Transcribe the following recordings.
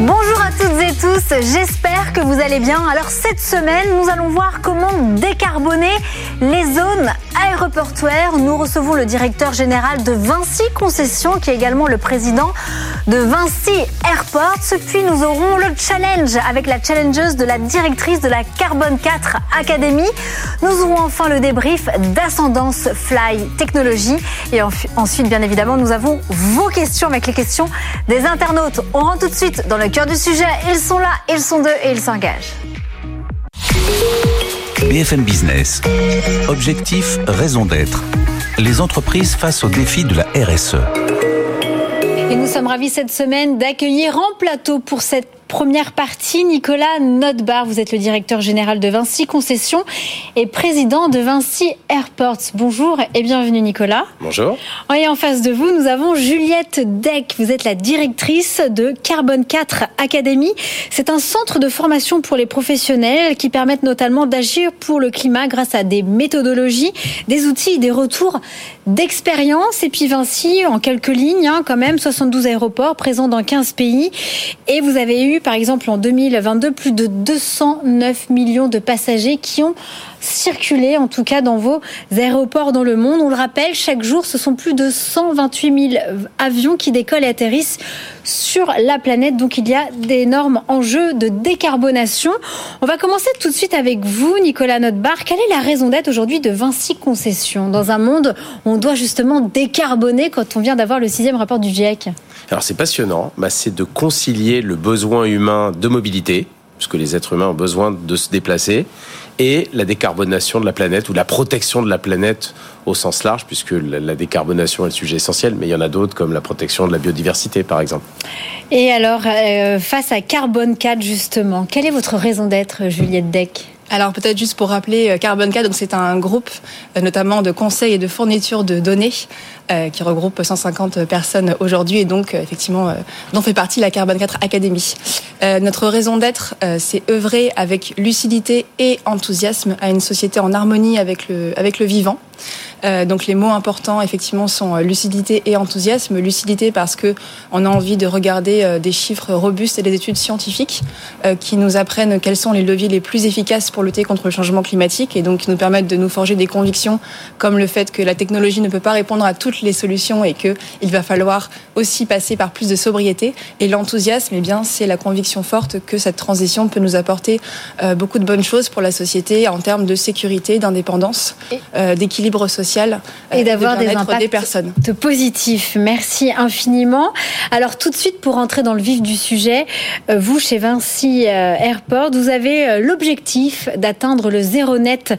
Bonjour à toutes et tous, j'espère que vous allez bien. Alors cette semaine, nous allons voir comment décarboner les zones aéroportuaires. Nous recevons le directeur général de Vinci Concession, qui est également le président de Vinci Airports. Puis nous aurons le challenge avec la challengeuse de la directrice de la Carbone 4 Academy. Nous aurons enfin le débrief d'Ascendance Fly Technologies. Et ensuite, bien évidemment, nous avons vos questions avec les questions des internautes. On rentre tout de suite dans le cœur du sujet. Ils sont là, ils sont deux et ils s'engagent. BFM Business. Objectif, raison d'être. Les entreprises face aux défis de la RSE. Et nous sommes ravis cette semaine d'accueillir en plateau pour cette Première partie, Nicolas Notbar, vous êtes le directeur général de Vinci Concessions et président de Vinci Airports. Bonjour et bienvenue Nicolas. Bonjour. Et en face de vous, nous avons Juliette Deck. Vous êtes la directrice de Carbone 4 Academy. C'est un centre de formation pour les professionnels qui permettent notamment d'agir pour le climat grâce à des méthodologies, des outils, des retours d'expérience. Et puis Vinci, en quelques lignes, hein, quand même, 72 aéroports présents dans 15 pays. Et vous avez eu par exemple, en 2022, plus de 209 millions de passagers qui ont circulé, en tout cas dans vos aéroports dans le monde. On le rappelle, chaque jour, ce sont plus de 128 000 avions qui décollent et atterrissent sur la planète. Donc il y a d'énormes enjeux de décarbonation. On va commencer tout de suite avec vous, Nicolas Notbar. Quelle est la raison d'être aujourd'hui de Vinci Concessions dans un monde où on doit justement décarboner quand on vient d'avoir le sixième rapport du GIEC Alors c'est passionnant, bah, c'est de concilier le besoin humain de mobilité, puisque les êtres humains ont besoin de se déplacer, et la décarbonation de la planète ou la protection de la planète au sens large, puisque la, décarbonation est le sujet essentiel, mais il y en a d'autres comme la protection de la biodiversité, par exemple. Et alors, euh, face à Carbone 4, justement, quelle est votre raison d'être, Juliette Deck? Alors peut-être juste pour rappeler, euh, Carbon 4, donc c'est un groupe euh, notamment de conseils et de fourniture de données euh, qui regroupe 150 personnes aujourd'hui et donc effectivement dont fait partie la Carbon 4 Academy. notre raison d'être, c'est œuvrer avec lucidité et enthousiasme à une société en harmonie avec le, avec le vivant. Euh, donc les mots importants effectivement sont euh, lucidité et enthousiasme. Lucidité parce que on a envie de regarder euh, des chiffres robustes et des études scientifiques qui nous apprennent quels sont les leviers les plus efficaces pour lutter contre le changement climatique et donc qui nous permettent de nous forger des convictions comme le fait que la technologie ne peut pas répondre à toutes les solutions et que il va falloir aussi passer par plus de sobriété. Et l'enthousiasme, eh bien, c'est la conviction forte que cette transition peut nous apporter beaucoup de bonnes choses pour la société en termes de sécurité, d'indépendance, d'équilibre social et d'avoir des impacts des personnes. positifs. Merci infiniment. Alors tout de suite pour entrer dans le vif du sujet, euh, vous chez Vinci euh, Airport, vous avez euh, l'objectif d'atteindre le zéro net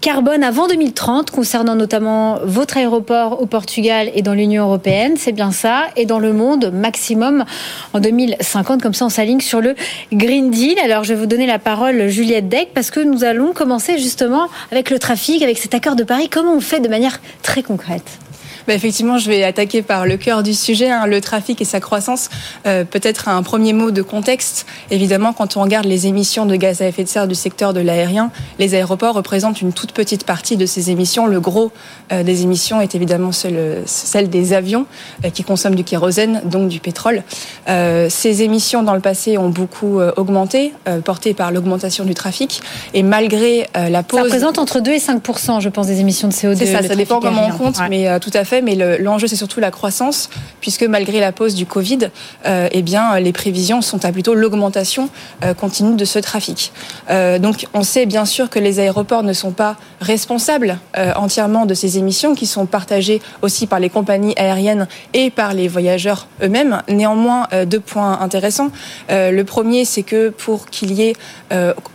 carbone avant 2030 concernant notamment votre aéroport au Portugal et dans l'Union européenne, c'est bien ça, et dans le monde maximum en 2050 comme ça on s'aligne sur le Green Deal. Alors je vais vous donner la parole Juliette Deck parce que nous allons commencer justement avec le trafic, avec cet accord de Paris. Comment on fait de manière très concrète bah, effectivement, je vais attaquer par le cœur du sujet, hein, le trafic et sa croissance. Euh, peut-être un premier mot de contexte. Évidemment, quand on regarde les émissions de gaz à effet de serre du secteur de l'aérien, les aéroports représentent une toute petite partie de ces émissions. Le gros euh, des émissions est évidemment celle, celle des avions euh, qui consomment du kérosène, donc du pétrole. ces émissions dans le passé ont beaucoup augmenté, portées par l'augmentation du trafic. Et malgré la pause... Ça représente entre 2 et 5 je pense, des émissions de CO2. C'est ça, ça dépend comment on compte, mais tout à fait mais l'enjeu c'est surtout la croissance, puisque malgré la pause du Covid, euh, eh bien les prévisions sont à plutôt l'augmentation euh, continue de ce trafic. Euh, donc on sait bien sûr que les aéroports ne sont pas responsables entièrement de ces émissions, qui sont partagées aussi par les compagnies aériennes et par les voyageurs eux-mêmes. Néanmoins, deux points intéressants. le premier, c'est que pour qu'il y ait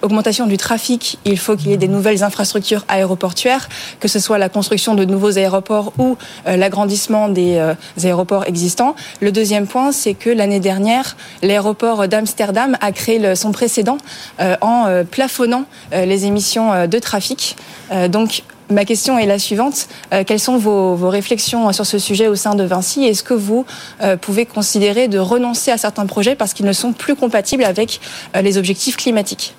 augmentation du trafic, il faut qu'il y ait des nouvelles infrastructures aéroportuaires, que ce soit la construction de nouveaux aéroports ou l'agrandissement des euh, aéroports existants. Le deuxième point, c'est que l'année dernière, l'aéroport d'Amsterdam a créé son précédent euh, en plafonnant les émissions de trafic. Donc, Ma question est la suivante. quelles sont vos, vos, réflexions sur ce sujet au sein de Vinci? Est-ce que vous pouvez considérer de renoncer à certains projets parce qu'ils ne sont plus compatibles avec les objectifs climatiques?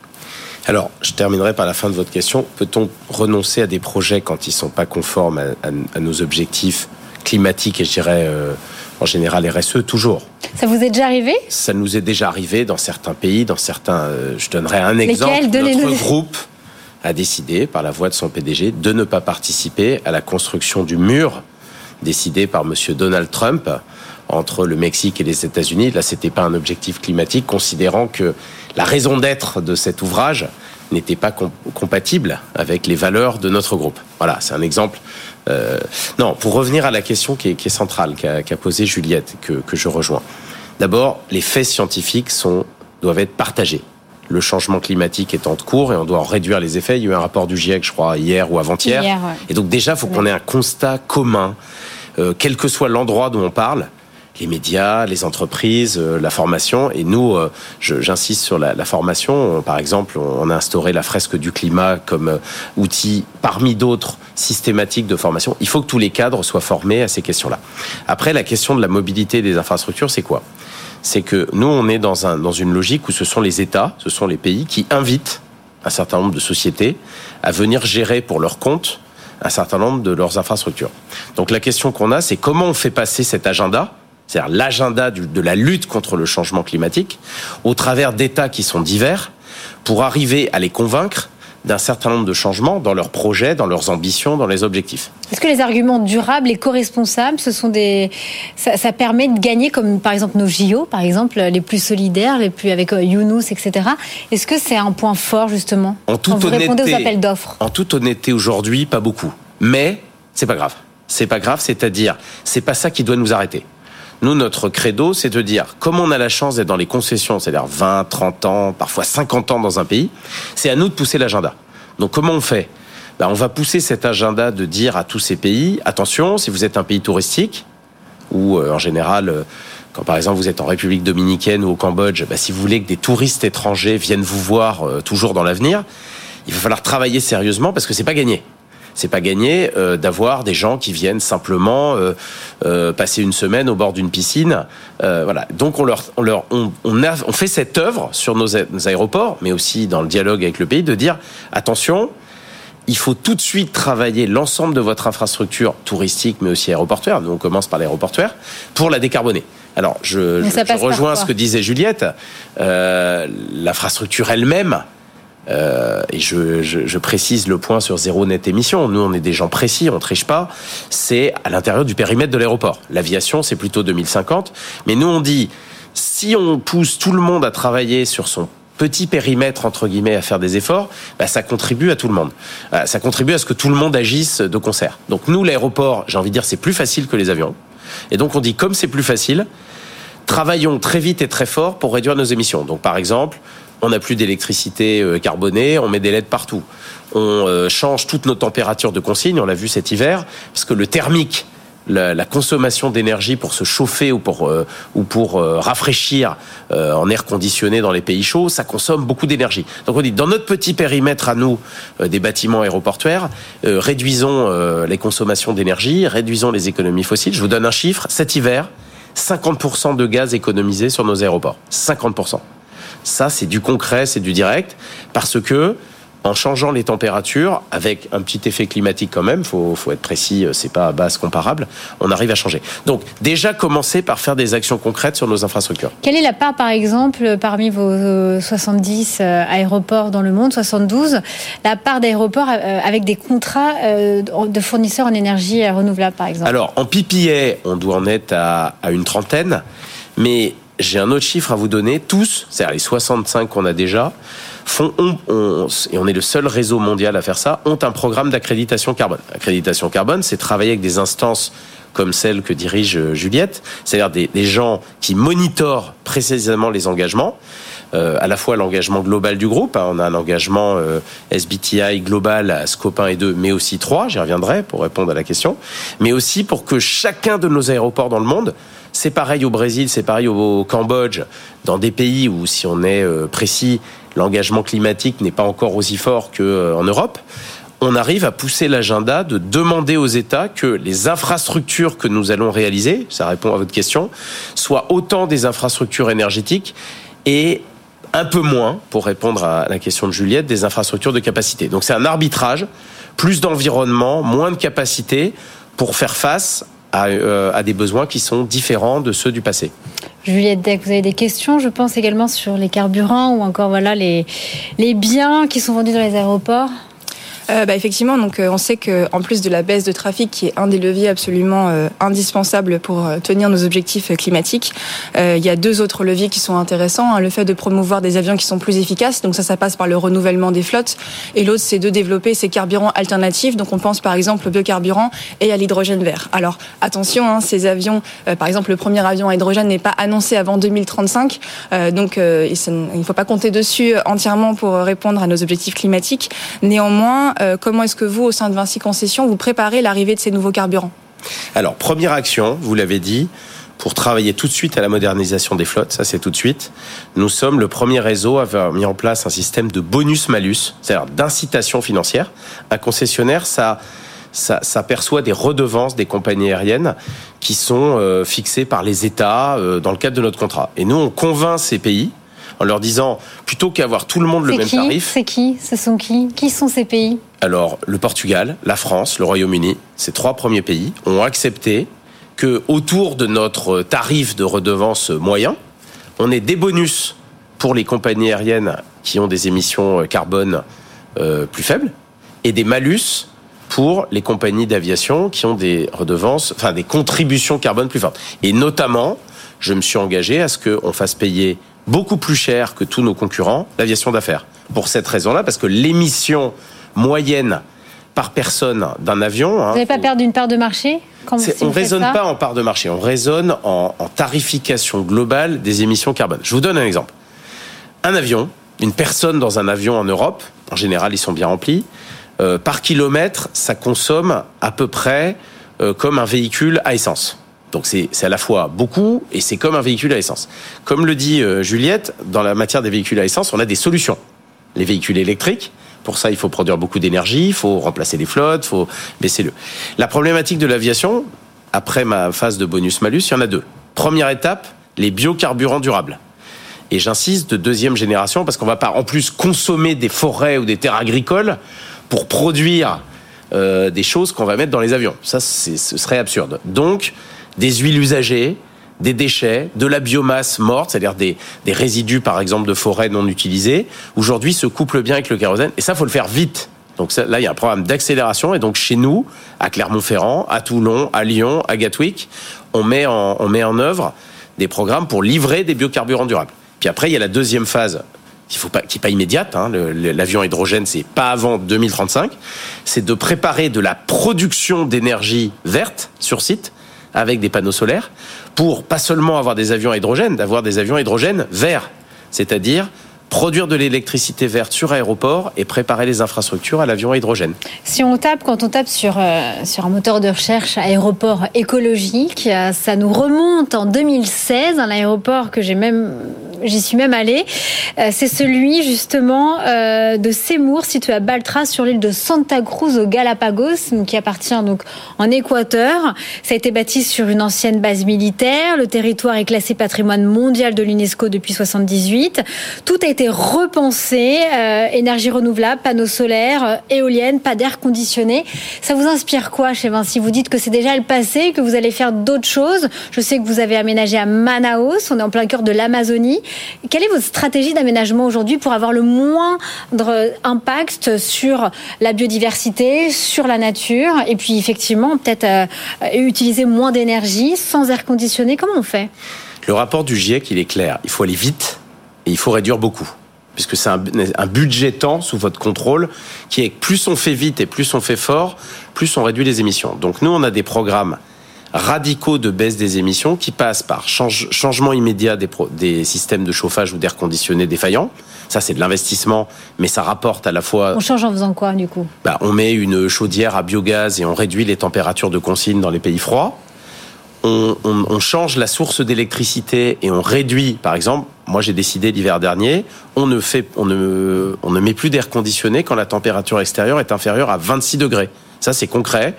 Alors, je terminerai par la fin de votre question. Peut-on renoncer à des projets quand ils ne sont pas conformes à, nos objectifs climatiques et je dirais euh, en général RSE Toujours. Ça vous est déjà arrivé? Ça nous est déjà arrivé dans certains pays, dans certains. Euh, je donnerai un exemple. De Notre groupe a décidé, par la voix de son PDG, de ne pas participer à la construction du mur décidé par M. Donald Trump entre le Mexique et les États-Unis. Là, c'était pas un objectif climatique, considérant que la raison d'être de cet ouvrage n'était pas compatible avec les valeurs de notre groupe. Voilà, c'est un exemple. Euh, non, pour revenir à la question qui est, centrale, qu'a posée Juliette, que, que je rejoins. D'abord, les faits scientifiques sont, doivent être partagés. Le changement climatique est en cours et on doit en réduire les effets. Il y a eu un rapport du GIEC, je crois, hier ou avant-hier. Et donc déjà, il faut qu'on ait un constat commun, euh, quel que soit l'endroit d'où on parle, les médias, les entreprises, euh, la formation. Et nous, euh, j'insiste sur la, formation. par exemple, on a instauré la fresque du climat comme euh, outil parmi d'autres systématiques de formation. Il faut que tous les cadres soient formés à ces questions-là. Après, la question de la mobilité des infrastructures, c'est quoi? C'est que nous, on est dans, un, dans une logique où ce sont les États, ce sont les pays qui invitent un certain nombre de sociétés à venir gérer pour leur compte un certain nombre de leurs infrastructures. Donc la question qu'on a, c'est comment on fait passer cet agenda c'est-à-dire l'agenda de la lutte contre le changement climatique, au travers d'États qui sont divers, pour arriver à les convaincre d'un certain nombre de changements dans leurs projets, dans leurs ambitions, dans les objectifs. Est-ce que les arguments durables et co-responsables, ce sont des, ça, permet de gagner, comme par exemple nos JO, par exemple les plus solidaires, les plus avec euh, Younous, etc. Est-ce que c'est un point fort justement? En toute quand vous répondez aux appels d'offres En toute honnêteté, aujourd'hui, pas beaucoup, mais c'est pas grave. C'est pas grave, c'est-à-dire, c'est pas ça qui doit nous arrêter. Nous, notre credo, c'est de dire, comme on a la chance d'être dans les concessions, c'est-à-dire 20, 30 ans, parfois 50 ans dans un pays, c'est à nous de pousser l'agenda. Donc comment on fait? Ben, On va pousser cet agenda de dire à tous ces pays, attention, si vous êtes un pays touristique, ou euh, en général... Euh, quand par exemple vous êtes en République dominicaine ou au Cambodge, ben, si vous voulez que des touristes étrangers viennent vous voir euh, toujours dans l'avenir, il va falloir travailler sérieusement parce que c'est pas gagné c'est pas gagné euh, d'avoir des gens qui viennent simplement euh, euh, passer une semaine au bord d'une piscine. voilà. Donc on leur, on leur, on, on, a, on fait cette œuvre sur nos, nos aéroports, mais aussi dans le dialogue avec le pays, de dire attention il faut tout de suite travailler l'ensemble de votre infrastructure touristique, mais aussi aéroportuaire. Nous, on commence par l'aéroportuaire pour la décarboner. Alors, je, je, je rejoins ce que disait Juliette. Euh, L'infrastructure elle-même, euh, et je, précise le point sur zéro net émission. Nous, on est des gens précis, on triche pas. C'est à l'intérieur du périmètre de l'aéroport. L'aviation, c'est plutôt 2050. Mais nous, on dit, si on pousse tout le monde à travailler sur son petit périmètre entre guillemets à faire des efforts, bah, ça contribue à tout le monde. Euh, ça contribue à ce que tout le monde agisse de concert. Donc nous, l'aéroport, j'ai envie de dire, c'est plus facile que les avions. Et donc on dit, comme c'est plus facile, travaillons très vite et très fort pour réduire nos émissions. Donc par exemple, on n'a plus d'électricité euh, carbonée, on met des LED partout. On euh, change toutes nos températures de consigne, on l'a vu cet hiver, parce que le thermique, la, consommation d'énergie pour se chauffer ou pour, euh, ou pour rafraîchir en air conditionné dans les pays chauds, ça consomme beaucoup d'énergie. Donc on dit, dans notre petit périmètre à nous, des bâtiments aéroportuaires, réduisons les consommations d'énergie, réduisons les économies fossiles. Je vous donne un chiffre, cet hiver, 50% de gaz économisé sur nos aéroports. 50%. Ça, c'est du concret, c'est du direct, parce que en changeant les températures, avec un petit effet climatique quand même, faut, faut être précis, euh, c'est pas à base comparable, on arrive à changer. Donc déjà commencer par faire des actions concrètes sur nos infrastructures. Quelle est la part, par exemple, parmi vos 70 euh, aéroports dans le monde, 72, la part d'aéroports euh, avec des contrats de fournisseurs en énergie renouvelable, par exemple? Alors en PPA, on doit en être à, à une trentaine, mais j'ai un autre chiffre à vous donner. Tous, c'est-à-dire les 65 qu'on a déjà, font, et on est le seul réseau mondial à faire ça, ont un programme d'accréditation carbone. Accréditation carbone, c'est travailler avec des instances comme celle que dirige euh, Juliette, c'est-à-dire des, gens qui monitorent précisément les engagements. Euh, à la fois l'engagement global du groupe, hein, on a un engagement euh, SBTI global à Scope 1 et 2, mais aussi 3, j'y reviendrai pour répondre à la question, mais aussi pour que chacun de nos aéroports dans le monde c'est pareil au Brésil, c'est pareil au Cambodge, dans des pays où, si on est euh, précis, l'engagement climatique n'est pas encore aussi fort qu'en euh, Europe. On arrive à pousser l'agenda de demander aux États que les infrastructures que nous allons réaliser, ça répond à votre question, soient autant des infrastructures énergétiques et un peu moins, pour répondre à la question de Juliette, des infrastructures de capacité. Donc c'est un arbitrage, plus d'environnement, moins de capacité pour faire face à, euh, à, des besoins qui sont différents de ceux du passé. Juliette Deck, vous avez des questions, je pense également sur les carburants ou encore voilà les, les biens qui sont vendus dans les aéroports? Euh, bah, Effectivement, donc euh, on sait que en plus de la baisse de trafic, qui est un des leviers absolument euh, indispensables pour euh, tenir nos objectifs climatiques, euh, il y a deux autres leviers qui sont intéressants. Hein. le fait de promouvoir des avions qui sont plus efficaces, donc ça, ça passe par le renouvellement des flottes, et l'autre, c'est de développer ces carburants alternatifs. Donc on pense par exemple au biocarburant et à l'hydrogène vert. Alors attention, hein, ces avions, par exemple, le premier avion à hydrogène n'est pas annoncé avant 2035, donc il ne faut pas compter dessus entièrement pour répondre à nos objectifs climatiques. Néanmoins, euh, comment est-ce que vous, au sein de Vinci Concessions, vous préparez l'arrivée de ces nouveaux carburants? Alors, première action, vous l'avez dit, pour travailler tout de suite à la modernisation des flottes, ça c'est tout de suite. Nous sommes le premier réseau à avoir mis en place un système de bonus-malus, c'est-à-dire d'incitation financière. Un concessionnaire, ça, ça, perçoit des redevances des compagnies aériennes qui sont euh, fixées par les États euh, dans le cadre de notre contrat. Et nous, on convainc ces pays en leur disant plutôt qu'avoir tout le monde le même tarif. C'est qui Ce sont qui Qui sont ces pays Alors le Portugal, la France, le Royaume-Uni, ces trois premiers pays ont accepté que autour de notre tarif de redevance moyen, on ait des bonus pour les compagnies aériennes qui ont des émissions carbone euh, plus faibles et des malus pour les compagnies d'aviation qui ont des redevances, enfin des contributions carbone plus fortes. Et notamment, je me suis engagé à ce qu'on fasse payer beaucoup plus cher que tous nos concurrents l'aviation d'affaires. Pour cette raison-là, parce que l'émission moyenne par personne d'un avion. Hein, Vous n'avez pas perdu une part de marché on ne raisonne pas en part de marché, on raisonne en, tarification globale des émissions carbone. Je vous donne un exemple. Un avion, une personne dans un avion en Europe, en général ils sont bien remplis, euh, par kilomètre, ça consomme à peu près euh, comme un véhicule à essence. Donc c'est à la fois beaucoup et c'est comme un véhicule à essence. Comme le dit euh, Juliette, dans la matière des véhicules à essence, on a des solutions. Les véhicules électriques, pour ça, il faut produire beaucoup d'énergie, il faut remplacer les flottes, il faut baisser le. La problématique de l'aviation, après ma phase de bonus-malus, il y en a deux. Première étape, les biocarburants durables. Et j'insiste, de deuxième génération, parce qu'on va pas en plus consommer des forêts ou des terres agricoles pour produire euh, des choses qu'on va mettre dans les avions. Ça, ce serait absurde. Donc, des huiles usagées, des déchets, de la biomasse morte, c'est-à-dire des, résidus par exemple de forêt non utilisés, aujourd'hui se couplent bien avec le kérosène. Et ça, faut le faire vite. Donc là, il y a un programme d'accélération. Et donc chez nous, à Clermont-Ferrand, à Toulon, à Lyon, à Gatwick, on met en, œuvre des programmes pour livrer des biocarburants durables. Puis après, il y a la deuxième phase qui faut pas, qui est pas immédiate. Hein, L'avion hydrogène, c'est pas avant 2035. C'est de préparer de la production d'énergie verte sur site avec des panneaux solaires pour pas seulement avoir des avions à hydrogène, d'avoir des avions à hydrogène verts, c'est-à-dire produire de l'électricité verte sur aéroport et préparer les infrastructures à l'avion à hydrogène. Si on tape, quand on tape sur, euh, sur un moteur de recherche aéroport écologique, euh, ça nous remonte en 2016, un aéroport que j'ai même j'y suis même allée. Euh, c'est celui justement de Seymour, situé à Baltras, sur l'île de Santa Cruz, au Galapagos, qui appartient donc en Équateur. Ça a été bâti sur une ancienne base militaire. Le territoire est classé patrimoine mondial de l'UNESCO depuis 78. Tout a été repensé, euh, énergie renouvelable, panneaux solaires, euh, éoliennes, pas d'air conditionné. Ça vous inspire quoi chez Vinci? Vous dites que c'est déjà le passé, que vous allez faire d'autres choses. Je sais que vous avez aménagé à Manaus, on est en plein cœur de l'Amazonie. Quelle est votre stratégie d'aménagement aujourd'hui pour avoir le moindre impact sur la biodiversité, sur la nature, et puis effectivement peut-être euh, utiliser moins d'énergie sans air conditionné? Comment on fait? Le rapport du GIEC, il est clair. Il faut aller vite et il faut réduire beaucoup puisque c'est un, un, budget temps sous votre contrôle qui est plus on fait vite et plus on fait fort, plus on réduit les émissions. Donc nous, on a des programmes radicaux de baisse des émissions qui passent par changement immédiat des, des, systèmes de chauffage ou d'air conditionné défaillants. Ça, c'est de l'investissement, mais ça rapporte à la fois... On change en faisant quoi, du coup? Bah, On met une chaudière à biogaz et on réduit les températures de consigne dans les pays froids on, change la source d'électricité et on réduit, par exemple, moi j'ai décidé l'hiver dernier, on ne, fait, on ne, on ne met plus d'air conditionné quand la température extérieure est inférieure à 26 degrés. Ça c'est concret.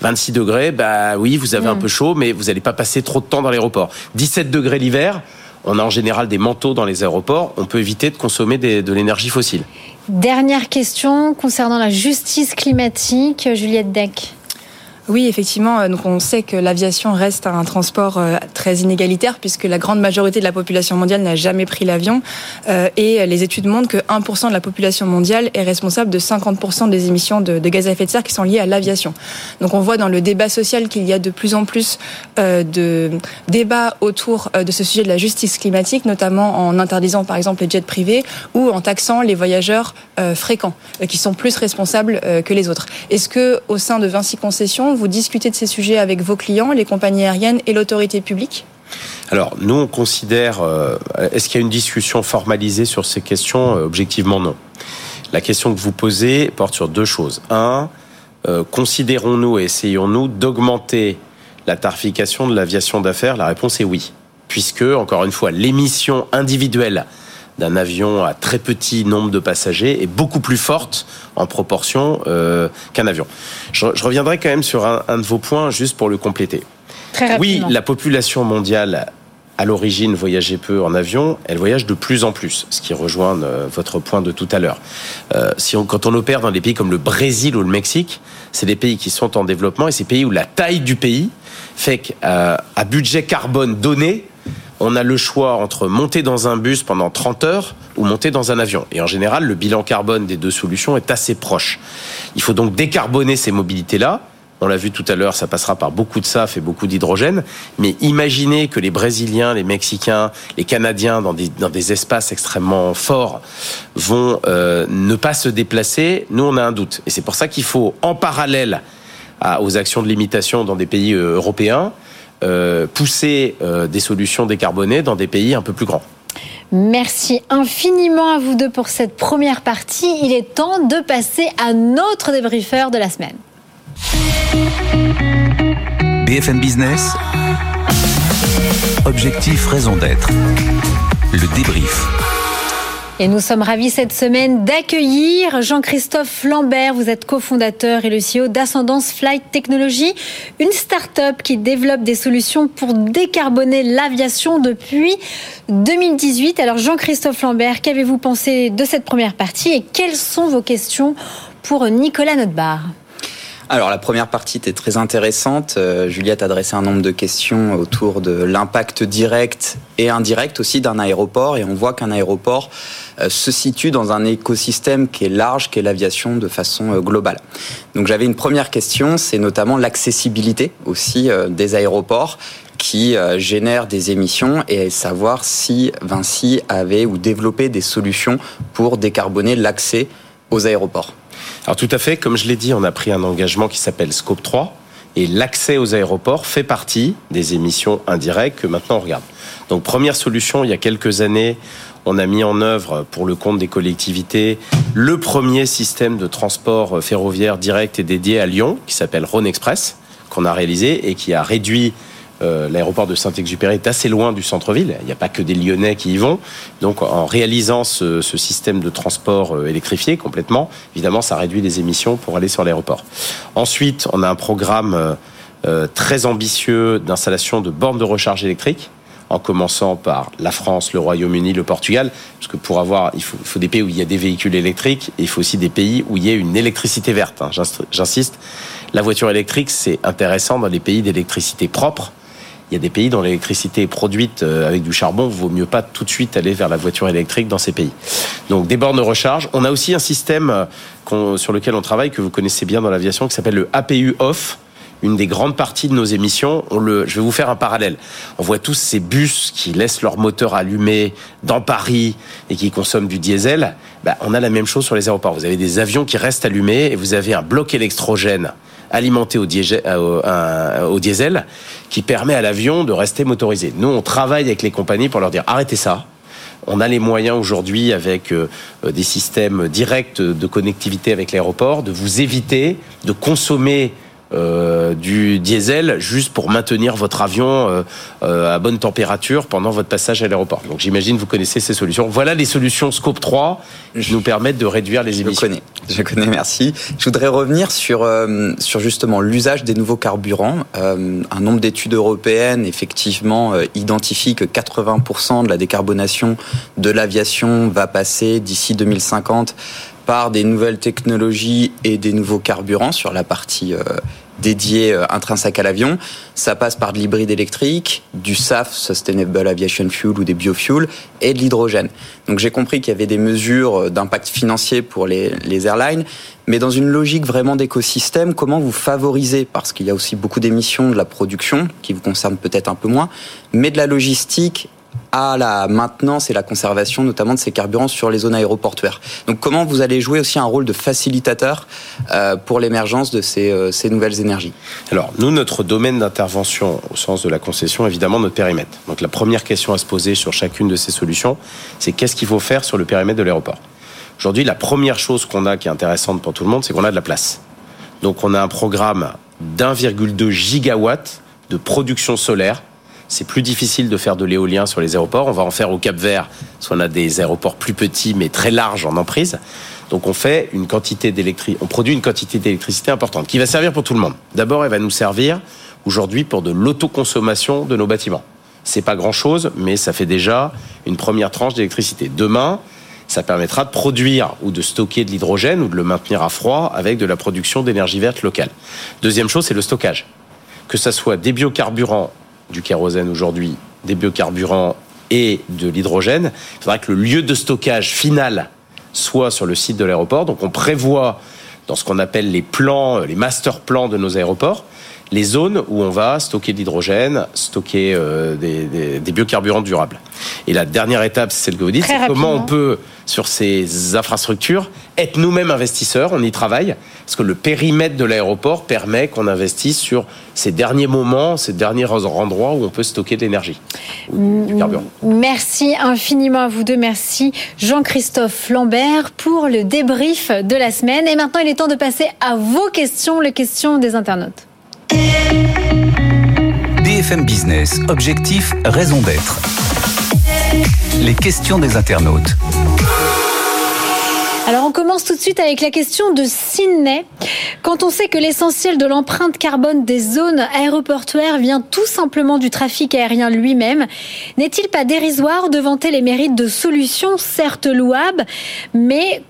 26 degrés, bah oui, vous avez un mm. peu chaud, mais vous n'allez pas passer trop de temps dans l'aéroport. 17 degrés l'hiver, on a en général des manteaux dans les aéroports, on peut éviter de consommer de l'énergie fossile. Dernière question concernant la justice climatique, Juliette Deck. Oui, effectivement. Euh, donc on sait que l'aviation reste un transport euh, très inégalitaire puisque la grande majorité de la population mondiale n'a jamais pris l'avion. Euh, et les études montrent que 1% de la population mondiale est responsable de 50% des émissions de, gaz à effet de serre qui sont liées à l'aviation. Donc on voit dans le débat social qu'il y a de plus en plus de débats autour de ce sujet de la justice climatique, notamment en interdisant par exemple les jets privés ou en taxant les voyageurs fréquents qui sont plus responsables que les autres. Est-ce que au sein de Vinci Concessions vous discutez de ces sujets avec vos clients, les compagnies aériennes et l'autorité publique alors, nous, on considère, euh, est-ce qu'il y a une discussion formalisée sur ces questions? Euh, Objectivement, non. La question que vous posez porte sur deux choses. Un, euh, considérons-nous et essayons-nous d'augmenter la tarification de l'aviation d'affaires? La réponse est oui. Puisque, encore une fois, l'émission individuelle d'un avion à très petit nombre de passagers est beaucoup plus forte en proportion euh, qu'un avion. Je, reviendrai quand même sur un, de vos points juste pour le compléter. oui, la population mondiale à l'origine voyageait peu en avion, elle voyage de plus en plus, ce qui rejoint euh, votre point de tout à l'heure. Euh, si on, quand on opère dans des pays comme le Brésil ou le Mexique, c'est des pays qui sont en développement et c'est des pays où la taille du pays fait qu'à budget carbone donné, on a le choix entre monter dans un bus pendant 30 heures ou monter dans un avion. Et en général, le bilan carbone des deux solutions est assez proche. Il faut donc décarboner ces mobilités-là. On l'a vu tout à l'heure, ça passera par beaucoup de SAF et beaucoup d'hydrogène. Mais imaginez que les Brésiliens, les Mexicains, les Canadiens, dans des, espaces extrêmement forts, vont euh, ne pas se déplacer. Nous, on a un doute. Et c'est pour ça qu'il faut, en parallèle aux actions de limitation dans des pays euh, européens, pousser euh, des solutions décarbonées dans des pays un peu plus grands. Merci infiniment à vous deux pour cette première partie. Il est temps de passer à notre débriefeur de la semaine. BFM Business. Objectif, raison d'être. Le débrief. Et nous sommes ravis cette semaine d'accueillir Jean-Christophe Lambert. Vous êtes cofondateur et le CEO d'Ascendance Flight Technology, une start-up qui développe des solutions pour décarboner l'aviation depuis 2018. Alors Jean-Christophe Lambert, qu'avez-vous pensé de cette première partie et quelles sont vos questions pour Nicolas Notbar? Alors la première partie était très intéressante. Euh, Juliette a adressé un nombre de questions autour de l'impact direct et indirect aussi d'un aéroport et on voit qu'un aéroport euh, se situe dans un écosystème qui est large, qui est l'aviation de façon euh, globale. Donc j'avais une première question, c'est notamment l'accessibilité aussi des aéroports qui génèrent des émissions et savoir si Vinci avait ou développé des solutions pour décarboner l'accès aux aéroports. Alors tout à fait, comme je l'ai dit, on a pris un engagement qui s'appelle Scope 3 et l'accès aux aéroports fait partie des émissions indirectes que maintenant on regarde. Donc première solution, il y a quelques années, on a mis en œuvre pour le compte des collectivités le premier système de transport ferroviaire direct et dédié à Lyon qui s'appelle Rhône Express qu'on a réalisé et qui a réduit euh, l'aéroport de Saint-Exupéry est assez loin du centre-ville. Il n'y a pas que des Lyonnais qui y vont. Donc, en réalisant ce, système de transport euh, électrifié complètement, évidemment, ça réduit les émissions pour aller sur l'aéroport. Ensuite, on a un programme euh, très ambitieux d'installation de bornes de recharge électrique en commençant par la France, le Royaume-Uni, le Portugal, parce que pour avoir, il faut, des pays où il y a des véhicules électriques, et il faut aussi des pays où il y a une électricité verte. Hein. J'insiste, la voiture électrique, c'est intéressant dans les pays d'électricité propre, il y a des pays dont l'électricité est produite euh, avec du charbon, vaut mieux pas tout de suite aller vers la voiture électrique dans ces pays. Donc des bornes de recharge. On a aussi un système euh, sur lequel on travaille que vous connaissez bien dans l'aviation qui s'appelle le APU off une des grandes parties de nos émissions, je vais vous faire un parallèle. On voit tous ces bus qui laissent leur moteur allumé dans Paris et qui consomment du diesel. Bah, on a la même chose sur les aéroports. Vous avez des avions qui restent allumés et vous avez un bloc électrogène alimenté au diesel, euh, au diesel qui permet à l'avion de rester motorisé. Nous, on travaille avec les compagnies pour leur dire arrêtez ça. On a les moyens aujourd'hui avec euh, des systèmes directs de connectivité avec l'aéroport de vous éviter de consommer euh, du diesel juste pour maintenir votre avion euh, euh, à bonne température pendant votre passage à l'aéroport. Donc j'imagine vous connaissez ces solutions. Voilà les solutions Scope 3 qui nous permettent de réduire les émissions. Je connais, je connais, merci. Je voudrais revenir sur, sur justement l'usage des nouveaux carburants. un nombre d'études européennes effectivement identifie que 80% de la décarbonation de l'aviation va passer d'ici 2050 par des nouvelles technologies et des nouveaux carburants sur la partie euh, dédiée euh, intrinsèque à l'avion. Ça passe par de l'hybride électrique, du SAF, Sustainable Aviation Fuel ou des biofuels, et de l'hydrogène. Donc j'ai compris qu'il y avait des mesures euh, d'impact financier pour les, les airlines, mais dans une logique vraiment d'écosystème, comment vous favorisez, parce qu'il y a aussi beaucoup d'émissions de la production, qui vous concernent peut-être un peu moins, mais de la logistique à la maintenance et la conservation notamment de ces carburants sur les zones aéroportuaires. Donc comment vous allez jouer aussi un rôle de facilitateur euh, pour l'émergence de ces, euh, ces, nouvelles énergies? Alors nous, notre domaine d'intervention au sens de la concession, évidemment notre périmètre. Donc la première question à se poser sur chacune de ces solutions, c'est qu'est-ce qu'il faut faire sur le périmètre de l'aéroport? Aujourd'hui, la première chose qu'on a qui est intéressante pour tout le monde, c'est qu'on a de la place. Donc on a un programme d'1,2 gigawatt de production solaire c'est plus difficile de faire de l'éolien sur les aéroports. On va en faire au Cap Vert, parce qu'on a des aéroports plus petits mais très larges en emprise. Donc on fait une quantité d'électricité, on produit une quantité d'électricité importante qui va servir pour tout le monde. D'abord, elle va nous servir aujourd'hui pour de l'autoconsommation de nos bâtiments. C'est pas grand chose, mais ça fait déjà une première tranche d'électricité. Demain, ça permettra de produire ou de stocker de l'hydrogène ou de le maintenir à froid avec de la production d'énergie verte locale. Deuxième chose, c'est le stockage. Que ça soit des biocarburants du kérosène aujourd'hui, des biocarburants et de l'hydrogène, il faudra que le lieu de stockage final soit sur le site de l'aéroport. Donc on prévoit dans ce qu'on appelle les plans, les master plans de nos aéroports, les zones où on va stocker de l'hydrogène, stocker euh, des, des, biocarburants durables. Et la dernière étape, c'est celle que vous dites, c'est comment on peut, sur ces infrastructures, être nous-mêmes investisseurs. On y travaille, parce que le périmètre de l'aéroport permet qu'on investisse sur ces derniers moments, ces derniers endroits où on peut stocker de l'énergie. Merci infiniment à vous deux. Merci Jean-Christophe Lambert pour le débrief de la semaine. Et maintenant, il est temps de passer à vos questions, les questions des internautes. BFM Business, objectif, raison d'être. Les questions des internautes. Alors on commence tout de suite avec la question de Sydney. Quand on sait que l'essentiel de l'empreinte carbone des zones aéroportuaires vient tout simplement du trafic aérien lui-même, n'est-il pas dérisoire de vanter les mérites de solutions certes louables, mais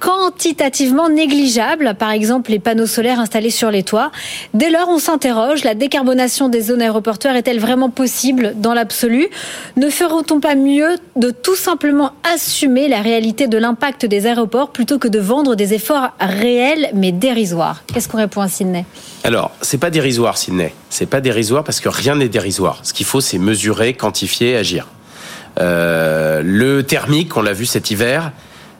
quantitativement négligeables, par exemple les panneaux solaires installés sur les toits. Dès lors, on s'interroge, la décarbonation des zones aéroportuaires est-elle vraiment possible dans l'absolu? Ne ferait-on pas mieux de tout simplement assumer la réalité de l'impact des aéroports plutôt que de vendre des efforts réels mais dérisoires. Qu'est-ce qu'on répond à Sydney? Alors, c'est pas dérisoire, Sydney. C'est pas dérisoire parce que rien n'est dérisoire. Ce qu'il faut, c'est mesurer, quantifier, agir. Euh, le thermique, on l'a vu cet hiver,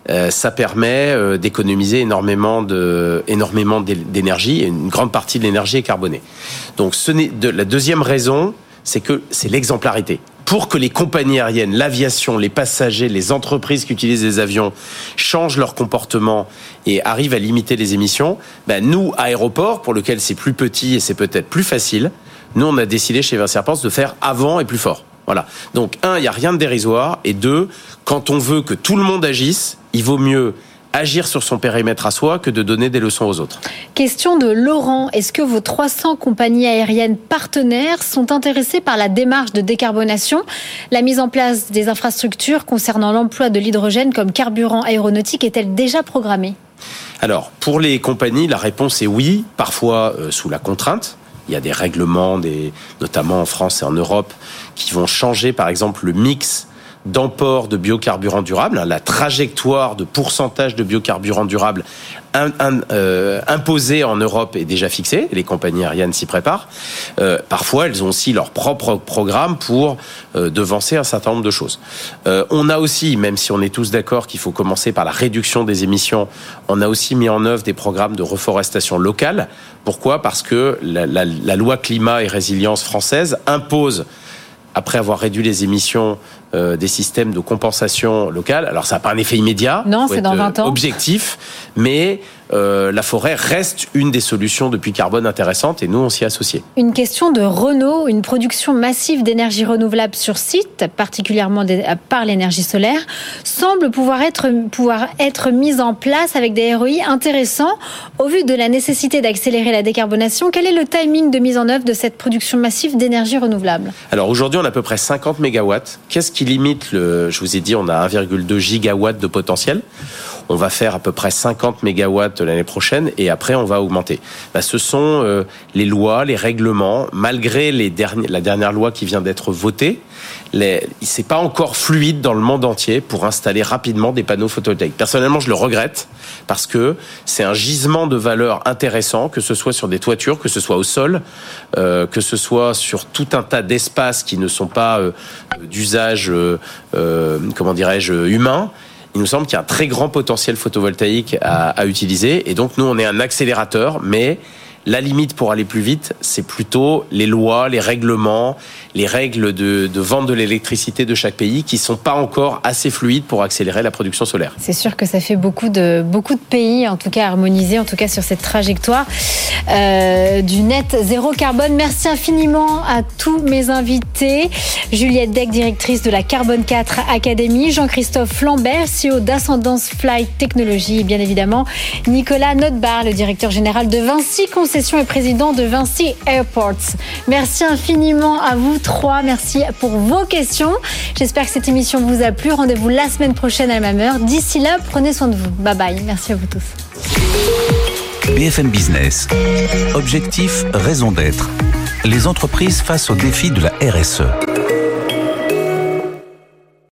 euh, ça permet euh, d'économiser énormément d'énergie et une grande partie de l'énergie est carbonée. Donc, la deuxième raison, c'est que c'est l'exemplarité pour que les compagnies aériennes, l'aviation, les passagers, les entreprises qui utilisent des avions changent leur comportement et arrivent à limiter les émissions, ben nous, aéroports, pour lequel c'est plus petit et c'est peut-être plus facile, nous, on a décidé chez Vinci de faire avant et plus fort. Voilà. Donc, un, il n'y a rien de dérisoire. Et deux, quand on veut que tout le monde agisse, il vaut mieux agir sur son périmètre à soi que de donner des leçons aux autres. Question de Laurent. Est-ce que vos 300 compagnies aériennes partenaires sont intéressées par la démarche de décarbonation La mise en place des infrastructures concernant l'emploi de l'hydrogène comme carburant aéronautique est-elle déjà programmée? Alors, pour les compagnies, la réponse est oui, parfois euh, sous la contrainte. Il y a des règlements, des, notamment en France et en Europe, qui vont changer, par exemple, le mix d'emport de biocarburants durables, hein, la trajectoire de pourcentage de biocarburants durables euh, imposée en Europe est déjà fixée, les compagnies aériennes s'y préparent. Euh, parfois, elles ont aussi leur propre programme pour euh, devancer un certain nombre de choses. on a aussi, même si on est tous d'accord qu'il faut commencer par la réduction des émissions, on a aussi mis en œuvre des programmes de reforestation locale. Pourquoi? Parce que la loi climat et résilience française impose après avoir réduit les émissions des systèmes de compensation locale. Alors ça n'a pas un effet immédiat. Non, c'est dans 20 ans. Objectif, mais euh, la forêt reste une des solutions depuis carbone intéressantes et nous, on s'y associe. Une question de Renault, une production massive d'énergie renouvelable sur site, particulièrement par l'énergie solaire, semble pouvoir être, pouvoir être mise en place avec des ROI intéressants. Au vu de la nécessité d'accélérer la décarbonation, quel est le timing de mise en œuvre de cette production massive d'énergie renouvelable? Alors aujourd'hui, on a à peu près 50 mégawatts. Qu'est-ce qui limite le... Je vous ai dit, on a 1,2 gigawatts de potentiel on va faire à peu près 50 mégawatts l'année prochaine et après on va augmenter. Bah, ce sont euh, les lois, les règlements, malgré les la dernière loi qui vient d'être votée, les, c'est pas encore fluide dans le monde entier pour installer rapidement des panneaux photovoltaïques. Personnellement, je le regrette parce que c'est un gisement de valeur intéressant, que ce soit sur des toitures, que ce soit au sol, euh, que ce soit sur tout un tas d'espaces qui ne sont pas euh, d'usage, comment dirais-je, humain il nous semble qu'il y a un très grand potentiel photovoltaïque à, utiliser. Et donc, nous, on est un accélérateur, mais la limite pour aller plus vite, c'est plutôt les lois, les règlements, les règles de, vente de l'électricité de chaque pays qui sont pas encore assez fluides pour accélérer la production solaire. C'est sûr que ça fait beaucoup de, beaucoup de pays, en tout cas harmonisés, en tout cas sur cette trajectoire euh, du net zéro carbone. Merci infiniment à tous mes invités. Juliette Deck, directrice de la Carbone 4 Academy, Jean-Christophe Lambert, CEO d'Ascendance Flight Technologies, et bien évidemment Nicolas Notbar, le directeur général de Vinci Et président de Vinci Airports. Merci infiniment à vous trois. Merci pour vos questions. J'espère que cette émission vous a plu. Rendez-vous la semaine prochaine à la même heure. D'ici là, prenez soin de vous. Bye bye. Merci à vous tous. BFM Business. Objectif, raison d'être. Les entreprises face au défi de la RSE.